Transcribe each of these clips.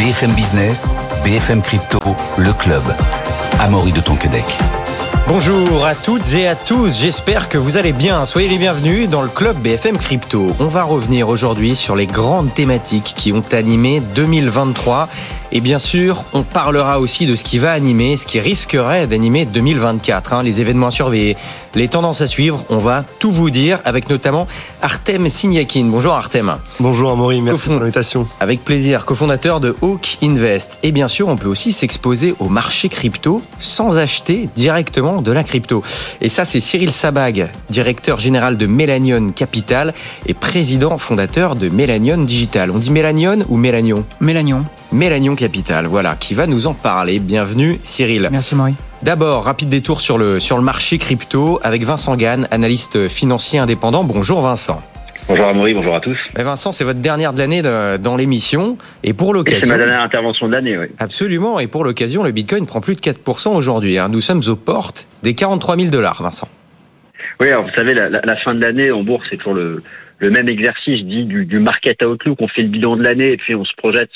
BFM Business, BFM Crypto, le club. Amaury de Tonquedec. Bonjour à toutes et à tous, j'espère que vous allez bien. Soyez les bienvenus dans le club BFM Crypto. On va revenir aujourd'hui sur les grandes thématiques qui ont animé 2023 et bien sûr, on parlera aussi de ce qui va animer, ce qui risquerait d'animer 2024, hein, les événements à surveiller, les tendances à suivre. On va tout vous dire avec notamment Artem Signakin. Bonjour Artem. Bonjour Amaury, merci pour l'invitation. Avec plaisir, cofondateur de Hawk Invest. Et bien sûr, on peut aussi s'exposer au marché crypto sans acheter directement de la crypto. Et ça, c'est Cyril Sabag, directeur général de Mélanion Capital et président fondateur de Mélanion Digital. On dit Mélanion ou Mélanion Mélanion. Mélanion Capital, voilà, qui va nous en parler. Bienvenue Cyril. Merci Marie. D'abord, rapide détour sur le, sur le marché crypto avec Vincent Gann, analyste financier indépendant. Bonjour Vincent. Bonjour Amaury, bonjour à tous. Et Vincent, c'est votre dernière de l'année dans l'émission. Et pour l'occasion. C'est ma dernière intervention de l'année, oui. Absolument. Et pour l'occasion, le Bitcoin prend plus de 4% aujourd'hui. Hein. Nous sommes aux portes des 43 000 dollars, Vincent. Oui, alors vous savez, la, la fin de l'année en bourse, c'est toujours le, le même exercice dit du, du market outlook. On fait le bilan de l'année et puis on se projette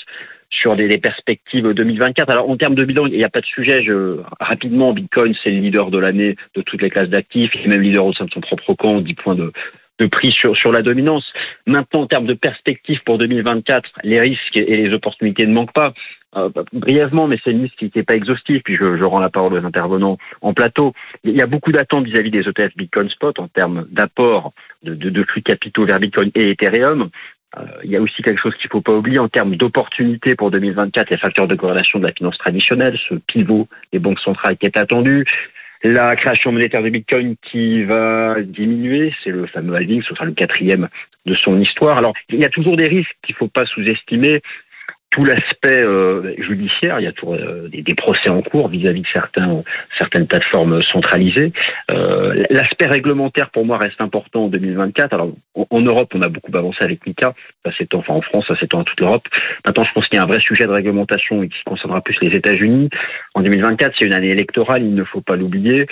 sur des, perspectives 2024. Alors en termes de bilan, il n'y a pas de sujet. Je, rapidement, Bitcoin, c'est le leader de l'année de toutes les classes d'actifs. Est même leader au sein de son propre camp, 10 points de, de prix sur, sur la dominance. Maintenant, en termes de perspectives pour 2024, les risques et les opportunités ne manquent pas. Euh, brièvement, mais c'est une liste qui n'était pas exhaustive, puis je, je, rends la parole aux intervenants en plateau. Il y a beaucoup d'attentes vis-à-vis des ETF Bitcoin Spot en termes d'apport de, de, de flux capitaux vers Bitcoin et Ethereum. Euh, il y a aussi quelque chose qu'il ne faut pas oublier en termes d'opportunités pour 2024, les facteurs de corrélation de la finance traditionnelle, ce pivot des banques centrales qui est attendu, la création monétaire de Bitcoin qui va diminuer, c'est le fameux halving, ce sera le quatrième de son histoire. Alors, il y a toujours des risques qu'il ne faut pas sous-estimer tout l'aspect euh, judiciaire, il y a tout, euh, des, des, procès en cours vis-à-vis de certains, certaines plateformes centralisées. Euh, l'aspect réglementaire pour moi reste important en 2024. Alors en, en Europe, on a beaucoup avancé avec MICA, ça s'étend, enfin en France, ça s'étend à toute l'Europe. Maintenant, je pense qu'il y a un vrai sujet de réglementation et qui concernera plus les États-Unis. En 2024, c'est une année électorale, il ne faut pas l'oublier.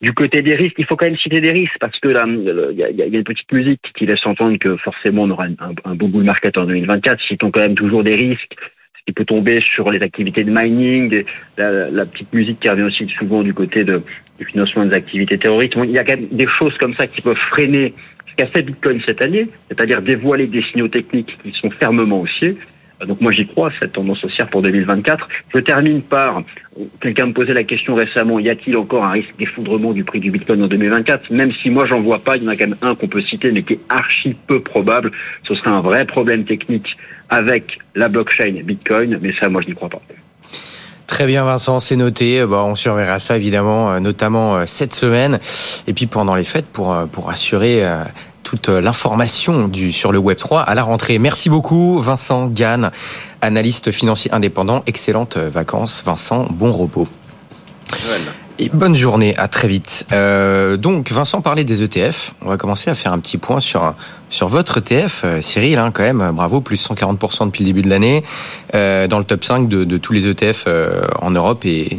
Du côté des risques, il faut quand même citer des risques parce que là, il y a, une petite musique qui laisse entendre que forcément on aura un, un beau bull market en 2024. Citons quand même toujours des risques qui peut tomber sur les activités de mining, la, la, petite musique qui revient aussi souvent du côté de, du financement des activités terroristes. Il y a quand même des choses comme ça qui peuvent freiner ce qu'a fait Bitcoin cette année, c'est-à-dire dévoiler des signaux techniques qui sont fermement haussiers. Donc moi j'y crois, cette tendance haussière pour 2024. Je termine par, quelqu'un me posait la question récemment, y a-t-il encore un risque d'effondrement du prix du Bitcoin en 2024 Même si moi j'en vois pas, il y en a quand même un qu'on peut citer, mais qui est archi peu probable. Ce serait un vrai problème technique avec la blockchain Bitcoin, mais ça moi je n'y crois pas. Très bien Vincent, c'est noté. Bon, on surveillera ça évidemment, euh, notamment euh, cette semaine. Et puis pendant les fêtes pour, euh, pour assurer toute l'information du, sur le Web3 à la rentrée. Merci beaucoup, Vincent Gann, analyste financier indépendant. Excellentes vacances, Vincent. Bon repos. Et bonne journée, à très vite. Euh, donc, Vincent parlait des ETF. On va commencer à faire un petit point sur, sur votre ETF. Cyril, hein, quand même, bravo, plus 140% depuis le début de l'année, euh, dans le top 5 de, de tous les ETF euh, en Europe et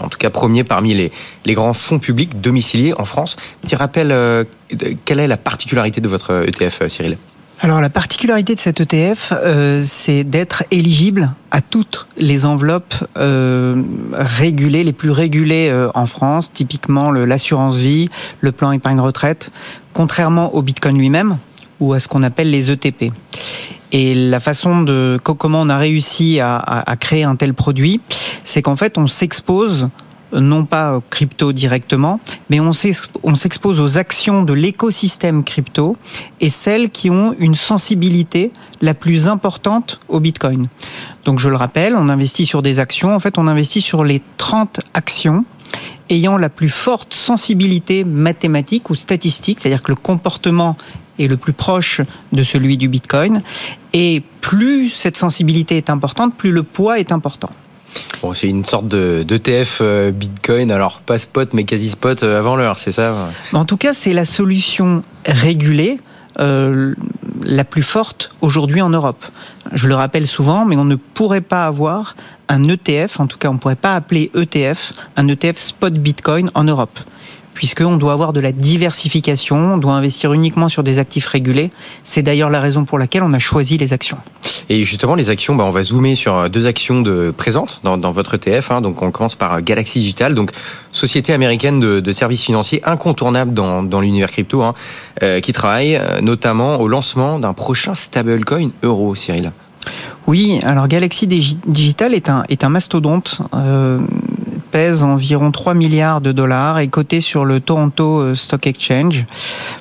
en tout cas premier parmi les, les grands fonds publics domiciliés en France. Petit rappel, euh, quelle est la particularité de votre ETF, Cyril? Alors la particularité de cet ETF, euh, c'est d'être éligible à toutes les enveloppes euh, régulées, les plus régulées euh, en France, typiquement l'assurance vie, le plan épargne retraite, contrairement au Bitcoin lui-même ou à ce qu'on appelle les ETP. Et la façon de comment on a réussi à, créer un tel produit, c'est qu'en fait on s'expose non pas crypto directement, mais on s'expose aux actions de l'écosystème crypto et celles qui ont une sensibilité la plus importante au Bitcoin. Donc je le rappelle, on investit sur des actions, en fait on investit sur les 30 actions ayant la plus forte sensibilité mathématique ou statistique, c'est-à-dire que le comportement est le plus proche de celui du Bitcoin, et plus cette sensibilité est importante, plus le poids est important. Bon, c'est une sorte de d'ETF euh, Bitcoin, alors pas spot mais quasi spot euh, avant l'heure, c'est ça? En tout cas, c'est la solution régulée euh, la plus forte aujourd'hui en Europe. Je le rappelle souvent, mais on ne pourrait pas avoir un ETF, en tout cas on ne pourrait pas appeler ETF, un ETF spot Bitcoin en Europe puisqu'on doit avoir de la diversification, on doit investir uniquement sur des actifs régulés. C'est d'ailleurs la raison pour laquelle on a choisi les actions. Et justement, les actions, bah, on va zoomer sur deux actions de présentes dans, dans votre ETF. Hein. Donc, on commence par Galaxy Digital, donc société américaine de, de services financiers incontournable dans, dans l'univers crypto, hein, euh, qui travaille euh, notamment au lancement d'un prochain stablecoin euro, Cyril. Oui, alors Galaxy Digital est un, est un mastodonte. Euh, pèse environ 3 milliards de dollars et coté sur le Toronto euh, Stock Exchange.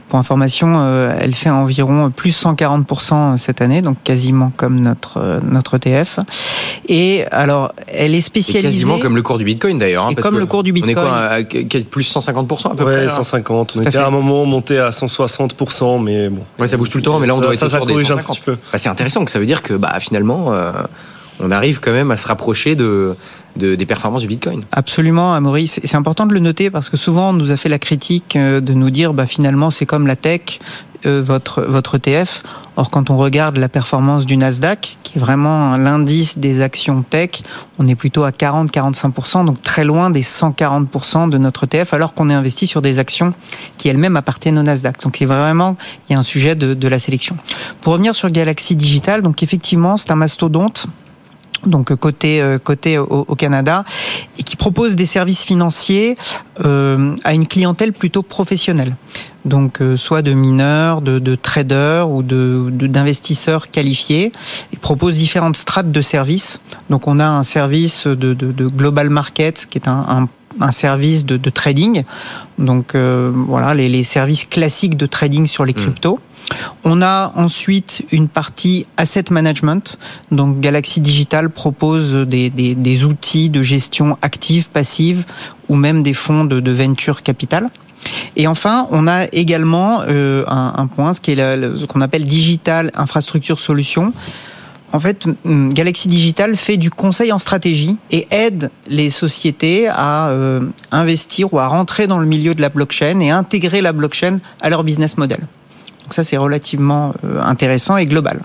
Pour information, euh, elle fait environ plus 140% cette année, donc quasiment comme notre euh, notre ETF. Et alors, elle est spécialisée. quasiment comme le cours du Bitcoin d'ailleurs. Hein, comme le cours du Bitcoin. On est quoi à plus 150% à peu ouais, près 150. On était à un moment monté à 160%, mais bon. Ouais, ça bouge tout le temps, mais là on doit ça, être ça des 150. un petit peu. Bah, c'est intéressant que ça veut dire que bah finalement. on arrive quand même à se rapprocher de, de, des performances du Bitcoin. Absolument, Amaury. C'est important de le noter parce que souvent on nous a fait la critique euh, de nous dire bah, finalement c'est comme la tech, euh, votre, votre ETF. Or, quand on regarde la performance du Nasdaq, qui est vraiment l'indice des actions tech, on est plutôt à 40-45%, donc très loin des 140% de notre ETF, alors qu'on est investi sur des actions qui elles-mêmes appartiennent au Nasdaq. Donc, c'est vraiment, il y a un sujet de, de la sélection. Pour revenir sur Galaxy Digital, donc effectivement, c'est un mastodonte donc côté euh, côté au, au, Canada et qui propose des services financiers euh, à une clientèle plutôt professionnelle donc euh, soit de mineurs, de, de traders ou de d'investisseurs qualifiés, et propose différentes strates de services. Donc on a un service de, de, de global markets qui est un, un un service de, de trading, donc euh, voilà les, les, services classiques de trading sur les cryptos. Mmh. On a ensuite une partie asset management. Donc Galaxy Digital propose des, outils de gestion active, passive ou même des fonds de, venture capital. Et enfin, on a également euh, un, point, ce qu'on appelle digital infrastructure solution. En fait, Galaxy Digital fait du conseil en stratégie et aide les sociétés à euh, investir ou à rentrer dans le milieu de la blockchain et intégrer la blockchain à leur business model. Ça, c'est relativement euh, intéressant et global.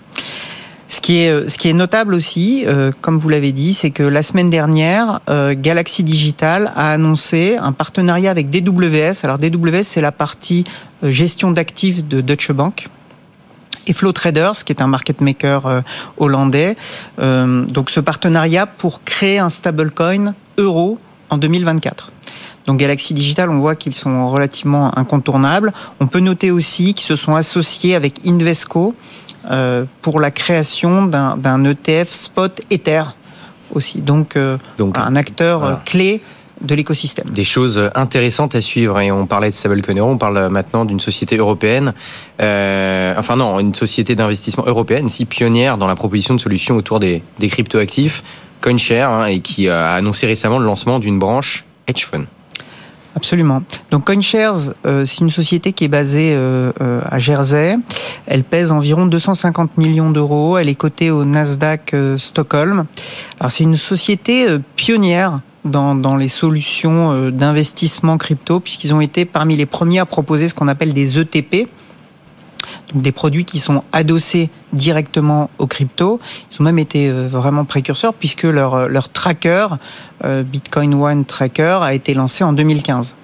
Ce qui est, ce qui est notable aussi, euh, comme vous l'avez dit, c'est que la semaine dernière, euh, Galaxy Digital a annoncé un partenariat avec DWS. Alors DWS, c'est la partie euh, gestion d'actifs de Deutsche Bank et Flow Traders, qui est un market maker euh, hollandais. Euh, donc ce partenariat pour créer un stablecoin euro en 2024. Donc Galaxy Digital, on voit qu'ils sont relativement incontournables. On peut noter aussi qu'ils se sont associés avec Invesco euh, pour la création d'un ETF spot Ether aussi. Donc, euh, Donc un acteur voilà. clé de l'écosystème. Des choses intéressantes à suivre. Et on parlait de Stablecoin Euro, on parle maintenant d'une société européenne, euh, enfin non, une société d'investissement européenne, si pionnière dans la proposition de solutions autour des, des cryptoactifs, CoinShare, hein, et qui a annoncé récemment le lancement d'une branche hedge fund. Absolument. Donc CoinShares, euh, c'est une société qui est basée euh, euh, à Jersey. Elle pèse environ 250 millions d'euros. Elle est cotée au Nasdaq Stockholm. Alors c'est une société pionnière dans, dans, les solutions d'investissement crypto, puisqu'ils ont été parmi les premiers à proposer ce qu'on appelle des ETP, des produits qui sont adossés directement aux crypto. Ils ont même été vraiment précurseurs puisque leur, leur tracker, euh, Bitcoin One Tracker, a été lancé en 2015.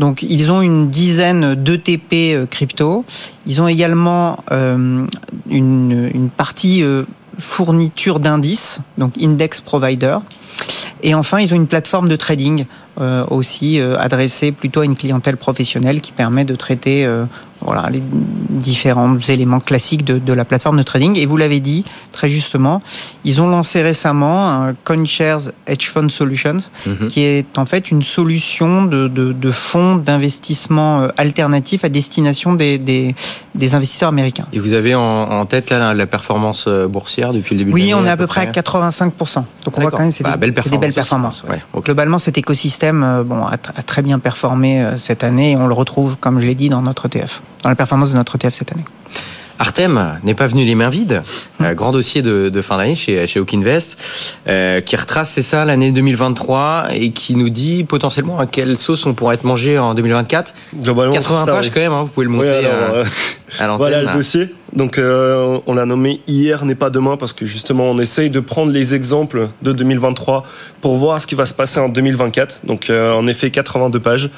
Donc ils ont une dizaine d'ETP crypto. Ils ont également euh, une, une, partie euh, fourniture d'indices, donc index provider. Et enfin, ils ont une plateforme de trading euh, aussi euh, adressée plutôt à une clientèle professionnelle qui permet de traiter euh, voilà, les différents éléments classiques de, de, la plateforme de trading. Et vous l'avez dit très justement, ils ont lancé récemment un CoinShares Hedge Fund Solutions, mm -hmm. qui est en fait une solution de, de, de fonds d'investissement alternatifs à destination des, des, des, investisseurs américains. Et vous avez en, en tête là, la performance boursière depuis le début Oui, de on est à peu près à 85%. Donc on voit quand même c'est bah, des, belle performance des belles performances. Ouais. Okay. Globalement, cet écosystème bon, a, a, très bien performé cette année et on le retrouve, comme je l'ai dit, dans notre ETF, dans la performance de notre ETF cette année. Artem n'est pas venu les mains vides. Mmh. Euh, grand dossier de, de fin d'année chez, chez Oakinvest, euh, qui retrace, c'est ça, l'année 2023 et qui nous dit potentiellement à quelle sauce on pourrait être mangé en 2024. Globalement, 80 ça, pages oui. quand même, hein, vous pouvez le monter. Oui, alors, euh, Voilà le dossier. Donc euh, on l'a nommé hier n'est pas demain parce que justement on essaye de prendre les exemples de 2023 pour voir ce qui va se passer en 2024. Donc euh, en effet 82 pages.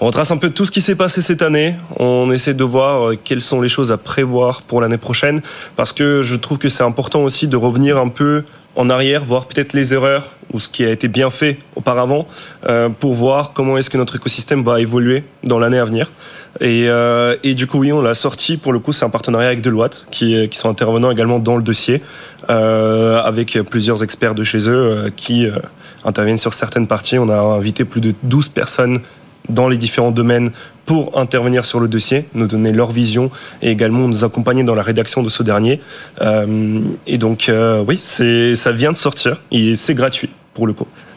On retrace un peu tout ce qui s'est passé cette année. On essaie de voir euh, quelles sont les choses à prévoir pour l'année prochaine parce que je trouve que c'est important aussi de revenir un peu en arrière, voir peut-être les erreurs ou ce qui a été bien fait auparavant euh, pour voir comment est-ce que notre écosystème va évoluer dans l'année à venir. Et, euh, et, du coup, oui, on l'a sorti. Pour le coup, c'est un partenariat avec Deloitte qui, qui sont intervenants également dans le dossier euh, avec plusieurs experts de chez eux euh, qui euh, interviennent sur certaines parties. On a invité plus de 12 personnes dans les différents domaines pour intervenir sur le dossier, nous donner leur vision et également nous accompagner dans la rédaction de ce dernier. Euh, et donc, euh, oui, ça vient de sortir et c'est gratuit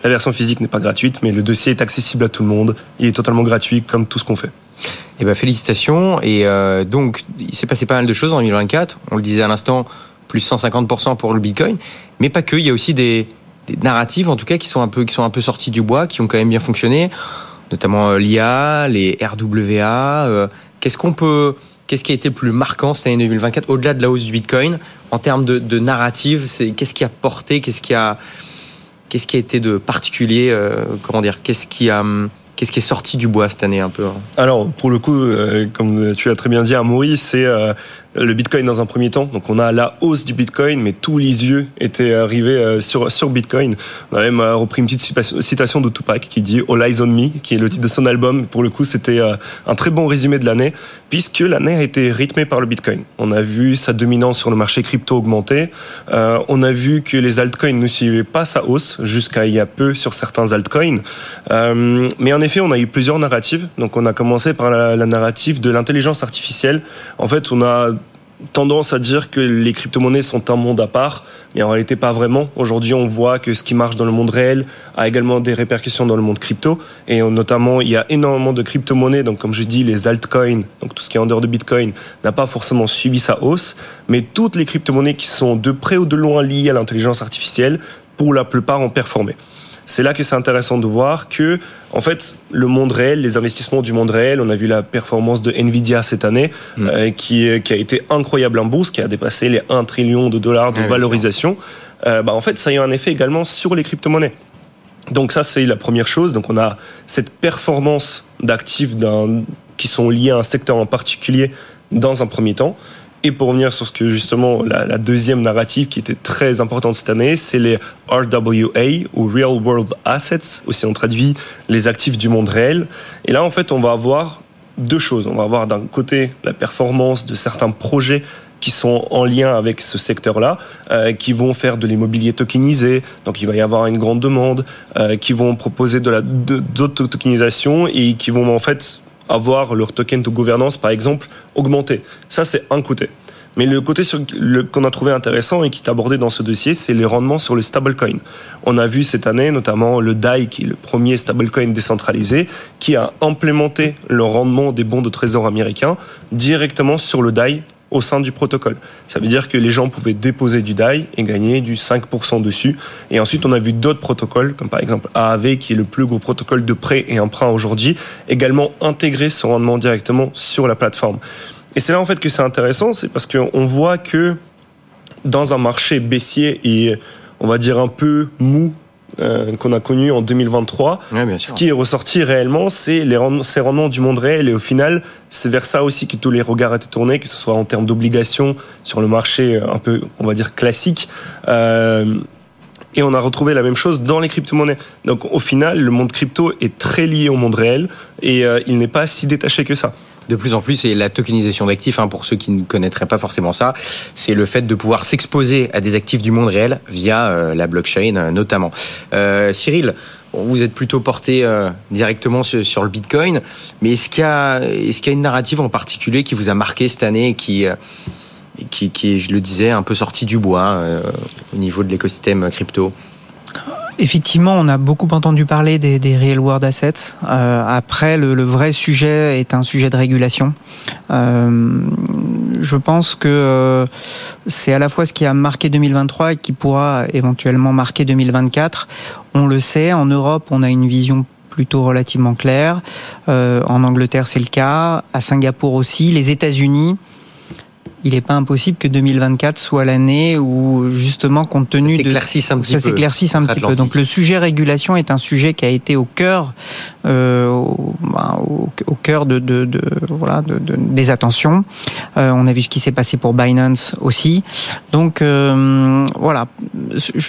La version physique n'est pas gratuite, mais le dossier est accessible à tout le monde. Il est totalement gratuit comme tout ce qu'on fait. Eh ben, félicitations. Et euh, donc, il s'est passé pas mal de choses en 2024. On le disait à l'instant, plus 150% pour le Bitcoin. Mais pas que, il y a aussi des, narratives, en tout cas, qui sont un peu, qui sont un peu sorties du bois, qui ont quand même bien fonctionné notamment euh, l'IA, les RWA. Euh, qu'est-ce qu'on peut, qu'est-ce qui a été plus marquant cette année 2024 au-delà de la hausse du Bitcoin? En termes de, de narrative qu'est-ce qui a porté, qu'est-ce qui a, qu'est-ce qui a été de particulier, euh, comment dire, qu'est-ce qui a Qu'est-ce qui est sorti du bois cette année un peu hein? Alors, pour le coup, euh, comme tu as très bien dit, Amaury, c'est euh, le Bitcoin dans un premier temps. Donc, on a la hausse du Bitcoin, mais tous les yeux étaient arrivés euh, sur, sur Bitcoin. On a même repris une petite citation de Tupac qui dit All Eyes on Me, qui est le titre de son album. Pour le coup, c'était un très bon résumé de l'année, puisque l'année a été rythmée par le Bitcoin. On a vu sa dominance sur le marché crypto augmenter. on a vu que les altcoins ne suivaient pas sa hausse jusqu'à il y a peu sur certains altcoins. mais en effet, on a eu plusieurs narratives. Donc, on a commencé par la, la narrative de l'intelligence artificielle. En fait, on a tendance à dire que les crypto-monnaies sont un monde à part, mais en réalité pas vraiment. Aujourd'hui, on voit que ce qui marche dans le monde réel a également des répercussions dans le monde crypto, et notamment il y a énormément de crypto-monnaies, donc comme j'ai dit, les altcoins, donc tout ce qui est en dehors de Bitcoin, n'a pas forcément suivi sa hausse, mais toutes les crypto-monnaies qui sont de près ou de loin liées à l'intelligence artificielle, pour la plupart ont performé c'est là que c'est intéressant de voir que, en fait, le monde réel, les investissements du monde réel, on a vu la performance de Nvidia cette année, mm. euh, qui, qui a été incroyable en bourse, qui a dépassé les 1 trillion de dollars de ouais, valorisation. Euh, bah, en fait, ça a eu un effet également sur les crypto-monnaies. Donc ça, c'est la première chose. Donc on a cette performance d'actifs qui sont liés à un secteur en particulier dans un premier temps. Et pour revenir sur ce que justement la, deuxième narrative qui était très importante cette année, c'est les RWA ou Real World Assets, aussi on traduit les actifs du monde réel. Et là en fait on va avoir deux choses. On va avoir d'un côté la performance de certains projets qui sont en lien avec ce secteur-là, euh, qui vont faire de l'immobilier tokenisé, donc il va y avoir une grande demande, euh, qui vont proposer de d'autres tokenisations et qui vont en fait avoir leur token de gouvernance, par exemple, augmenter. Ça, c'est un côté. Mais le côté qu'on a trouvé intéressant et qui est abordé dans ce dossier, c'est les rendements sur le stablecoin. On a vu cette année notamment le DAI, qui est le premier stablecoin décentralisé, qui a implémenté le rendement des bons de trésor américains directement sur le DAI au sein du protocole. Ça veut dire que les gens pouvaient déposer du DAI et gagner du 5% dessus. Et ensuite, on a vu d'autres protocoles, comme par exemple AAV, qui est le plus gros protocole de prêt et emprunt aujourd'hui, également intégrer ce rendement directement sur la plateforme. Et c'est là en fait que c'est intéressant, c'est parce qu'on voit que dans un marché baissier et on va dire un peu mou euh, qu'on a connu en 2023. Ouais, ce qui est ressorti réellement, c'est les rendements, ces rendements du monde réel. Et au final, c'est vers ça aussi que tous les regards étaient tournés, que ce soit en termes d'obligations sur le marché un peu, on va dire, classique. Euh, et on a retrouvé la même chose dans les crypto-monnaies. Donc au final, le monde crypto est très lié au monde réel et euh, il n'est pas si détaché que ça de plus en plus, et la tokenisation d'actifs, hein, pour ceux qui ne connaîtraient pas forcément ça, c'est le fait de pouvoir s'exposer à des actifs du monde réel via euh, la blockchain euh, notamment. Euh, Cyril, vous êtes plutôt porté directement sur, le Bitcoin, mais est-ce qu'il y, a une narrative en particulier qui vous a marqué cette année et qui, qui, qui, je le disais, un peu sorti du bois au niveau de l'écosystème crypto? Effectivement, on a beaucoup entendu parler des, des real world assets. Euh, après, le, le, vrai sujet est un sujet de régulation. Euh, je pense que euh, c'est à la fois ce qui a marqué 2023 et qui pourra éventuellement marquer 2024. On le sait, en Europe, on a une vision plutôt relativement claire. Euh, en Angleterre, c'est le cas. À Singapour aussi. Les États-Unis il n'est pas impossible que 2024 soit l'année où justement compte tenu ça de un petit ça s'éclaircisse un petit peu. Donc le sujet régulation est un sujet qui a été au cœur, euh, au, ben, au, au, cœur de, de, de voilà de, de, des attentions. Euh, on a vu ce qui s'est passé pour Binance aussi. Donc euh, voilà,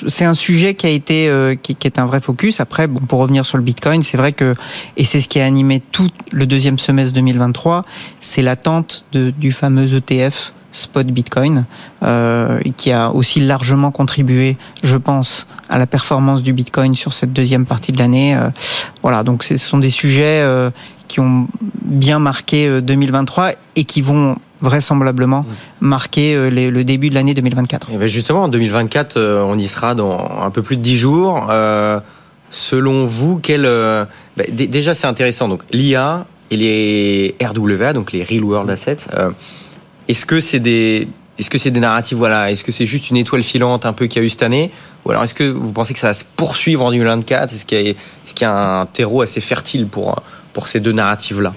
c'est un sujet qui a été euh, qui, qui, est un vrai focus. Après, bon, pour revenir sur le Bitcoin, c'est vrai que et c'est ce qui a animé tout le deuxième semestre 2023, c'est l'attente du fameux ETF spot Bitcoin, euh, qui a aussi largement contribué, je pense, à la performance du Bitcoin sur cette deuxième partie de l'année. Euh, voilà, donc ce sont des sujets euh, qui ont bien marqué 2023 et qui vont vraisemblablement marquer les, le début de l'année 2024. Et ben justement, en 2024, on y sera dans un peu plus de 10 jours. selon vous, quel... Ben, déjà, c'est intéressant. Donc, l'IA et les RWA, donc les Real World Assets, est-ce que c'est des est-ce que c'est des narratifs voilà Est-ce que c'est juste une étoile filante un peu qu'il y a eu cette année? Ou alors est-ce que vous pensez que ça va se poursuivre en 2024 Est-ce qu'il y, est qu'il y a un terreau assez fertile pour pour ces deux narratifs là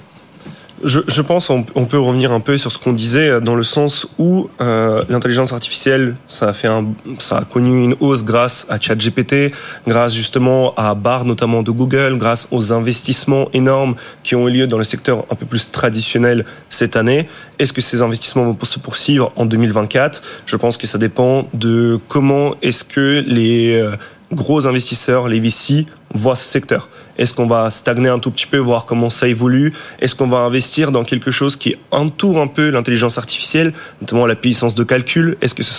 je, je, pense on, peut revenir un peu sur ce qu'on disait dans le sens où euh, l'intelligence artificielle ça a fait un, ça a connu une hausse grâce à ChatGPT, grâce justement à Bar notamment de Google, grâce aux investissements énormes qui ont eu lieu dans le secteur un peu plus traditionnel cette année. Est-ce que ces investissements vont se poursuivre en 2024 Je pense que ça dépend de comment est-ce que les euh, gros investisseurs, les VC, voient ce secteur Est-ce qu'on va stagner un tout petit peu, voir comment ça évolue? Est-ce qu'on va investir dans quelque chose qui entoure un peu l'intelligence artificielle, notamment la puissance de calcul? Est-ce que ce,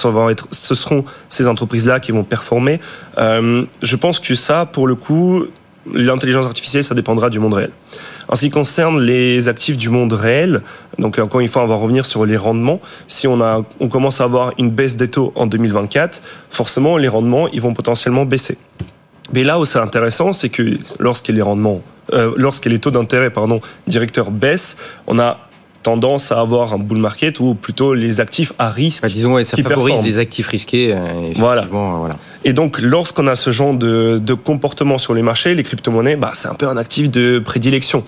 ce seront ces entreprises-là qui vont performer? Euh, Je pense que ça, pour le coup, l'intelligence artificielle, ça dépendra du monde réel. En ce qui concerne les actifs du monde réel, donc encore une fois, on va revenir sur les rendements. Si on, a, on commence à avoir une baisse des taux en 2024, forcément, les rendements, ils vont potentiellement baisser. Mais là où c'est intéressant, c'est que lorsque les rendements, euh, lorsque les taux d'intérêt, pardon, directeurs baissent, on a tendance à avoir un bull market ou plutôt les actifs à risque. Bah, disons, ouais, ça favorise performent. les actifs risqués. Euh, voilà. voilà. Et donc, lorsqu'on a ce genre de, de, comportement sur les marchés, les crypto-monnaies, bah, c'est un peu un actif de prédilection.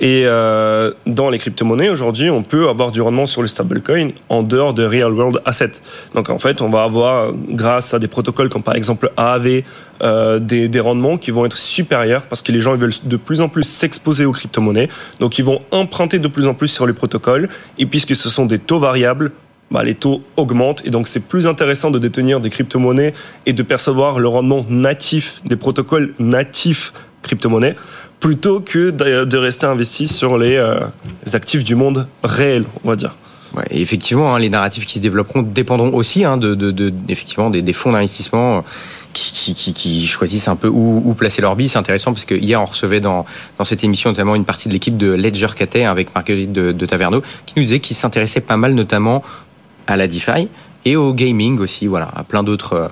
Et euh, dans les crypto-monnaies, aujourd'hui, on peut avoir du rendement sur les stablecoins en dehors de real world assets. Donc en fait, on va avoir, grâce à des protocoles comme par exemple AAV, euh, des, rendements qui vont être supérieurs parce que les gens veulent de plus en plus s'exposer aux crypto-monnaies. Donc ils vont emprunter de plus en plus sur les protocoles. Et puisque ce sont des taux variables, bah, les taux augmentent et donc c'est plus intéressant de détenir des crypto-monnaies et de percevoir le rendement natif des protocoles natifs crypto-monnaies plutôt que de rester investi sur les, euh, actifs du monde réel, on va dire. Effectivement, hein, les narratifs qui se développeront dépendront aussi hein, de, effectivement des fonds d'investissement qui, qui, qui, choisissent un peu où, où placer leur billes. C'est intéressant parce que hier on recevait dans, dans cette émission notamment une partie de l'équipe de Ledger KT avec Marguerite de, de Taverneau qui nous disait qu'il s'intéressait pas mal notamment à la DeFi et au gaming aussi, voilà, à plein d'autres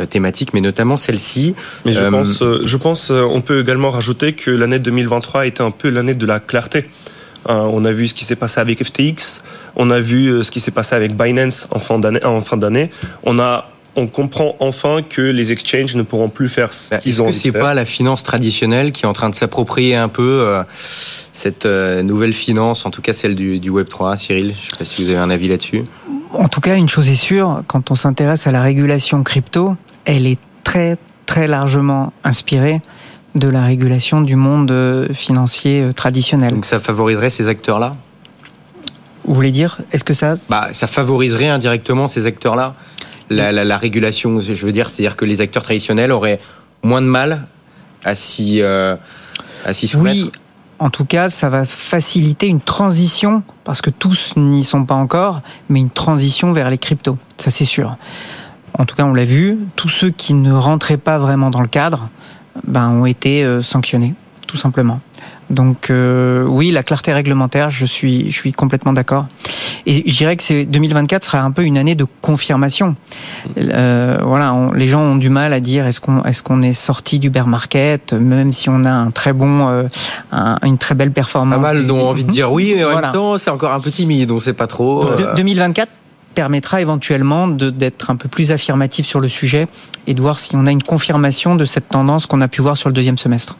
euh, thématiques, mais notamment celle-ci. Mais je euh, pense, euh, je pense, on peut également rajouter que l'année 2023 était un peu l'année de la clarté. on a vu ce qui s'est passé avec FTX, on a vu ce qui s'est passé avec Binance en fin d'année. En fin d'année, on a on comprend enfin que les exchanges ne pourront plus faire ce bah, qu'ils ont faire. C'est pas la finance traditionnelle qui est en train de s'approprier un peu euh, cette euh, nouvelle finance, en tout cas celle du, du Web 3, Cyril? Je sais pas si vous avez un avis là-dessus. En tout cas, une chose est sûre, quand on s'intéresse à la régulation crypto, elle est très très largement inspirée de la régulation du monde euh, financier traditionnel. Donc ça favoriserait ces acteurs-là? Vous voulez dire Est-ce que ça bah, Ça favoriserait indirectement ces acteurs-là? La, la, la, régulation, je veux dire, c'est-à-dire que les acteurs traditionnels auraient moins de mal à s'y euh, soumettre Oui, en tout cas, ça va faciliter une transition, parce que tous n'y sont pas encore, mais une transition vers les cryptos, ça c'est sûr. En tout cas, on l'a vu, tous ceux qui ne rentraient pas vraiment dans le cadre ben, ont été euh, sanctionnés, tout simplement. Donc euh, oui, la clarté réglementaire, je suis, je suis complètement d'accord. Et je dirais que c'est 2024 sera un peu une année de confirmation. Euh, voilà, on, les gens ont du mal à dire est-ce qu'on est sorti du bear market, même si on a un très bon, euh, un, une très belle performance. Pas mal ont envie de dire oui, mais en voilà. même temps c'est encore un peu timide, on sait pas trop. Donc, euh... 2024 permettra éventuellement d'être un peu plus affirmatif sur le sujet et de voir si on a une confirmation de cette tendance qu'on a pu voir sur le deuxième semestre.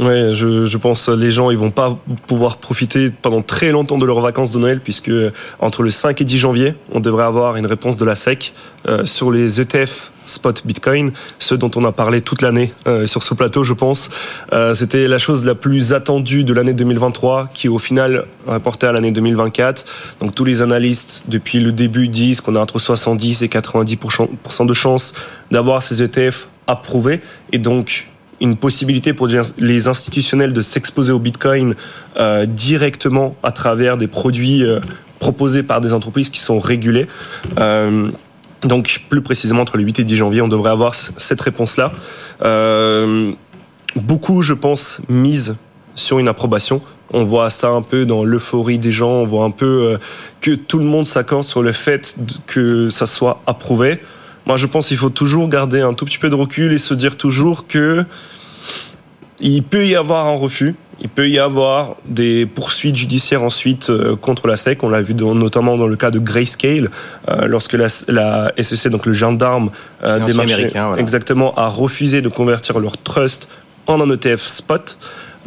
Ouais, je, je pense les gens ils vont pas pouvoir profiter pendant très longtemps de leurs vacances de Noël puisque entre le 5 et 10 janvier, on devrait avoir une réponse de la SEC euh, sur les ETF spot Bitcoin, ceux dont on a parlé toute l'année euh, sur ce plateau, je pense. Euh, C'était la chose la plus attendue de l'année 2023, qui au final rapportait à l'année 2024. Donc tous les analystes depuis le début disent qu'on a entre 70 et 90% de chances d'avoir ces ETF approuvés, et donc une possibilité pour les institutionnels de s'exposer au Bitcoin euh, directement à travers des produits euh, proposés par des entreprises qui sont régulées. Euh, donc plus précisément entre le 8 et 10 janvier, on devrait avoir cette réponse-là. Beaucoup, je pense, misent sur une approbation. On voit ça un peu dans l'euphorie des gens, on voit un peu que tout le monde s'accorde sur le fait que ça soit approuvé. Moi, je pense qu'il faut toujours garder un tout petit peu de recul et se dire toujours que il peut y avoir un refus. Il peut y avoir des poursuites judiciaires ensuite euh, contre la SEC. On l'a vu notamment dans le cas de Grayscale, euh, lorsque la, SEC, donc le gendarme euh, des marchés, exactement, a refusé de convertir leur trust en un ETF spot.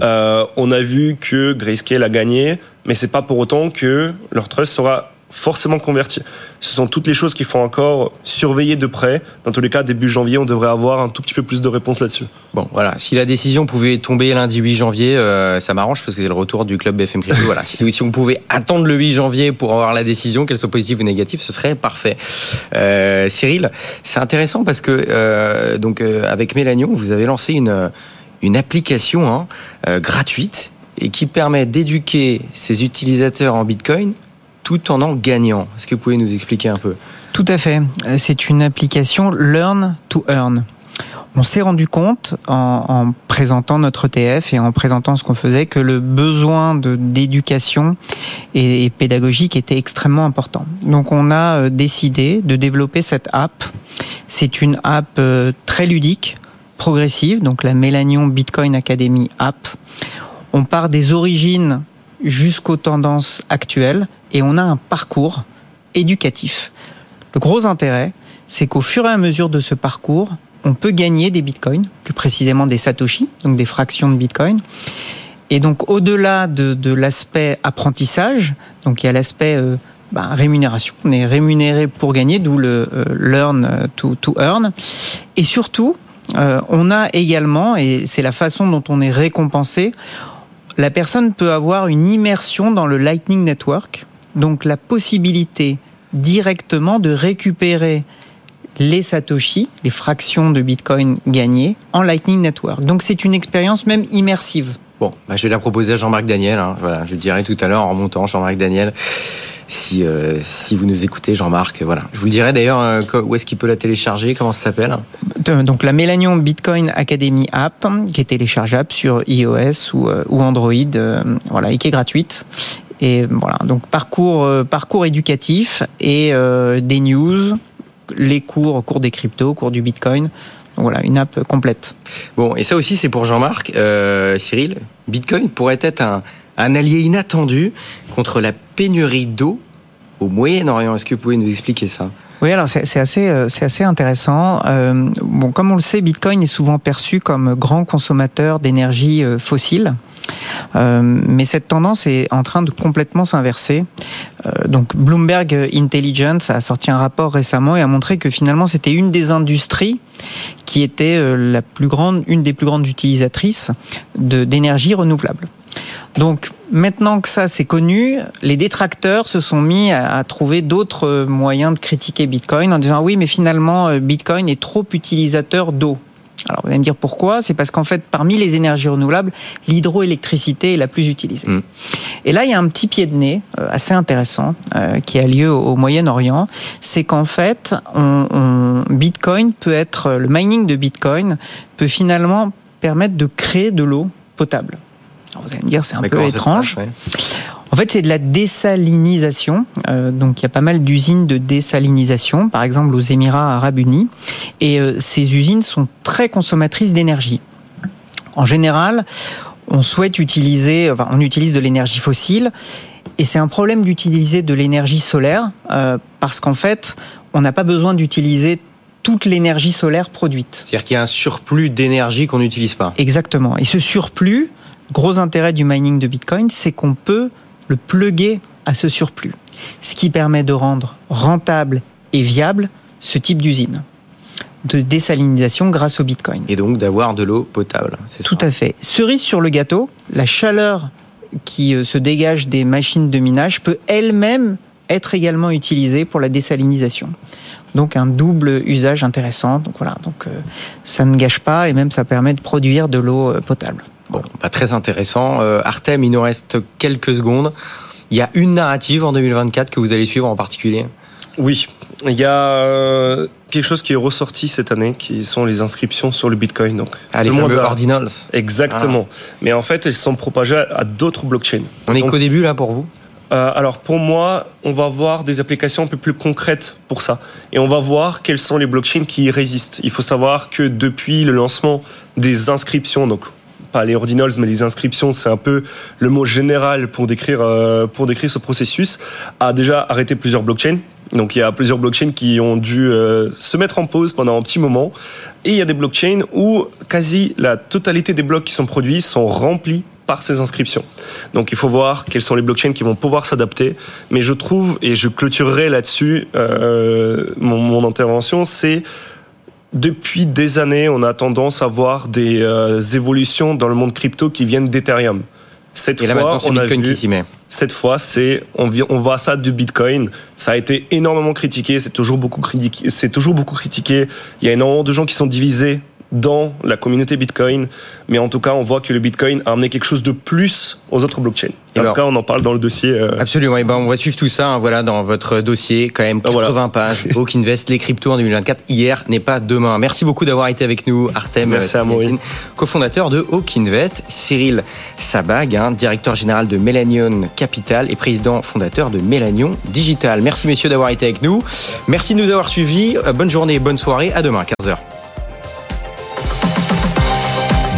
on a vu que Grayscale a gagné, mais c'est pas pour autant que leur trust sera forcément converti. Ce sont toutes les choses qu'il faut encore surveiller de près. Dans tous les cas, début janvier, on devrait avoir un tout petit peu plus de réponses là-dessus. Bon, voilà. Si la décision pouvait tomber lundi 8 janvier, euh, ça m'arrange parce que c'est le retour du club BFM Crypto. voilà. Si, si, on pouvait attendre le 8 janvier pour avoir la décision, qu'elle soit positive ou négative, ce serait parfait. Euh, Cyril, c'est intéressant parce que euh, donc avec Mélanion, vous avez lancé une une application hein, gratuite et qui permet d'éduquer ses utilisateurs en Bitcoin tout en en gagnant. Est-ce que vous pouvez nous expliquer un peu Tout à fait. C'est une application Learn to Earn. On s'est rendu compte en, présentant notre ETF et en présentant ce qu'on faisait que le besoin d'éducation et, pédagogique était extrêmement important. Donc on a euh, décidé de développer cette app. C'est une app euh, très ludique, progressive, donc la Mélanion Bitcoin Academy app. On part des origines jusqu'aux tendances actuelles et on a un parcours éducatif. Le gros intérêt, c'est qu'au fur et à mesure de ce parcours, on peut gagner des bitcoins, plus précisément des satoshi, donc des fractions de bitcoin. Et donc au-delà de, l'aspect apprentissage, donc il y a l'aspect euh, bah, rémunération, on est rémunéré pour gagner, d'où le euh, learn to, earn. Et surtout, euh, on a également, et c'est la façon dont on est récompensé, la personne peut avoir une immersion dans le Lightning Network, donc la possibilité directement de récupérer les Satoshi, les fractions de Bitcoin gagnées, en Lightning Network. Donc c'est une expérience même immersive. Bon, bah, je vais la proposer à Jean-Marc Daniel. Hein. Voilà, je dirai tout à l'heure en remontant, Jean-Marc Daniel. Si, euh, si vous nous écoutez, Jean-Marc, voilà. Je vous le dirai d'ailleurs euh, où est-ce qu'il peut la télécharger, comment ça s'appelle? Donc la Mélanion Bitcoin Academy App, qui est téléchargeable sur iOS ou, euh, ou Android, voilà, et qui est gratuite. Et voilà, donc parcours, euh, parcours éducatif et euh, des news, les cours, cours des cryptos, cours du Bitcoin. Donc voilà, une app complète. Bon, et ça aussi c'est pour Jean-Marc. Euh, Cyril, Bitcoin pourrait être un, un allié inattendu contre la pénurie d'eau au Moyen-Orient. Est-ce que vous pouvez nous expliquer ça? Oui, alors c'est assez, c'est assez intéressant. bon, comme on le sait, Bitcoin est souvent perçu comme grand consommateur d'énergie fossile. Euh, mais cette tendance est en train de complètement s'inverser. Euh, donc Bloomberg Intelligence a sorti un rapport récemment et a montré que finalement c'était une des industries qui était euh, la plus grande, une des plus grandes utilisatrices d'énergie renouvelable. Donc maintenant que ça c'est connu, les détracteurs se sont mis à, trouver d'autres moyens de critiquer Bitcoin en disant oui mais finalement Bitcoin est trop utilisateur d'eau. Alors vous allez me dire pourquoi C'est parce qu'en fait, parmi les énergies renouvelables, l'hydroélectricité est la plus utilisée. Mm. Et là, il y a un petit pied de nez euh, assez intéressant euh, qui a lieu au, Moyen-Orient. C'est qu'en fait, on, Bitcoin peut être, le mining de Bitcoin peut finalement permettre de créer de l'eau potable. Alors vous allez me dire, c'est un peu étrange. En fait, c'est de la désalinisation. Euh, donc, il y a pas mal d'usines de désalinisation, par exemple aux Émirats arabes unis. Et euh, ces usines sont très consommatrices d'énergie. En général, on souhaite utiliser, enfin, on utilise de l'énergie fossile. Et c'est un problème d'utiliser de l'énergie solaire euh, parce qu'en fait, on n'a pas besoin d'utiliser toute l'énergie solaire produite. C'est-à-dire qu'il y a un surplus d'énergie qu'on n'utilise pas. Exactement. Et ce surplus, gros intérêt du mining de Bitcoin, c'est qu'on peut le pluguer à ce surplus. Ce qui permet de rendre rentable et viable ce type d'usine de désalinisation grâce au Bitcoin. Et donc d'avoir de l'eau potable. Tout ça. à fait. Cerise sur le gâteau, la chaleur qui euh, se dégage des machines de minage peut elle-même être également utilisée pour la désalinisation. Donc un double usage intéressant. Donc voilà, donc euh, ça ne gâche pas et même ça permet de produire de l'eau euh, potable. Bon, pas très intéressant. Artem, il nous reste quelques secondes. Il y a une narrative en 2024 que vous allez suivre en particulier? Oui, il y a quelque chose qui est ressorti cette année, qui sont les inscriptions sur le Bitcoin. Donc, ah, les fameux ordinals. Exactement. Ah. Mais en fait, elles sont propagées à d'autres blockchains. On est qu'au début là pour vous? Euh, alors pour moi, on va voir des applications un peu plus concrètes pour ça. Et on va voir quelles sont les blockchains qui y résistent. Il faut savoir que depuis le lancement des inscriptions, donc pas les ordinals, mais les inscriptions, c'est un peu le mot général pour décrire, euh, pour décrire ce processus, a déjà arrêté plusieurs blockchains. Donc il y a plusieurs blockchains qui ont dû euh, se mettre en pause pendant un petit moment. Et il y a des blockchains où quasi la totalité des blocs qui sont produits sont remplis par ces inscriptions. Donc il faut voir quels sont les blockchains qui vont pouvoir s'adapter. Mais je trouve, et je clôturerai là-dessus euh, mon, mon, intervention, c'est depuis des années, on a tendance à voir des euh, évolutions dans le monde crypto qui viennent d'Ethereum. Cette Et là, fois, on Bitcoin a vu, qui s'y met. Cette fois, c'est on, on voit ça du Bitcoin. Ça a été énormément critiqué. C'est toujours beaucoup critiqué. C'est toujours beaucoup critiqué. Il y a énormément de gens qui sont divisés dans la communauté Bitcoin, mais en tout cas, on voit que le Bitcoin a amené quelque chose de plus aux autres blockchains. Et en tout cas, on en parle dans le dossier. Euh... Absolument. Et ben, on va suivre tout ça. Hein, voilà, dans votre dossier, quand même 80 voilà. pages. Hawk Invest, les cryptos en 2024. Hier n'est pas demain. Merci beaucoup d'avoir été avec nous, Artem. Merci à moi. Cofondateur de Hawk Invest, Cyril Sabag, hein, directeur général de Melanion Capital et président fondateur de Melanion Digital. Merci messieurs d'avoir été avec nous. Merci de nous avoir suivis. Euh, bonne journée, bonne soirée. À demain, 15h.